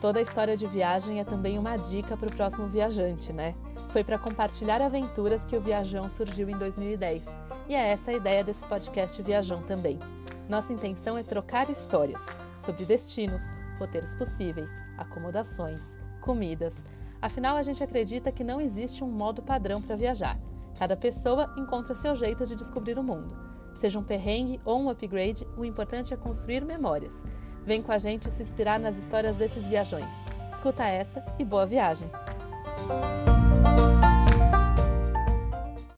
Toda a história de viagem é também uma dica para o próximo viajante, né? Foi para compartilhar aventuras que o Viajão surgiu em 2010. E é essa a ideia desse podcast Viajão também. Nossa intenção é trocar histórias sobre destinos, roteiros possíveis, acomodações, comidas. Afinal, a gente acredita que não existe um modo padrão para viajar. Cada pessoa encontra seu jeito de descobrir o mundo. Seja um perrengue ou um upgrade, o importante é construir memórias. Vem com a gente se inspirar nas histórias desses viajões. Escuta essa e boa viagem!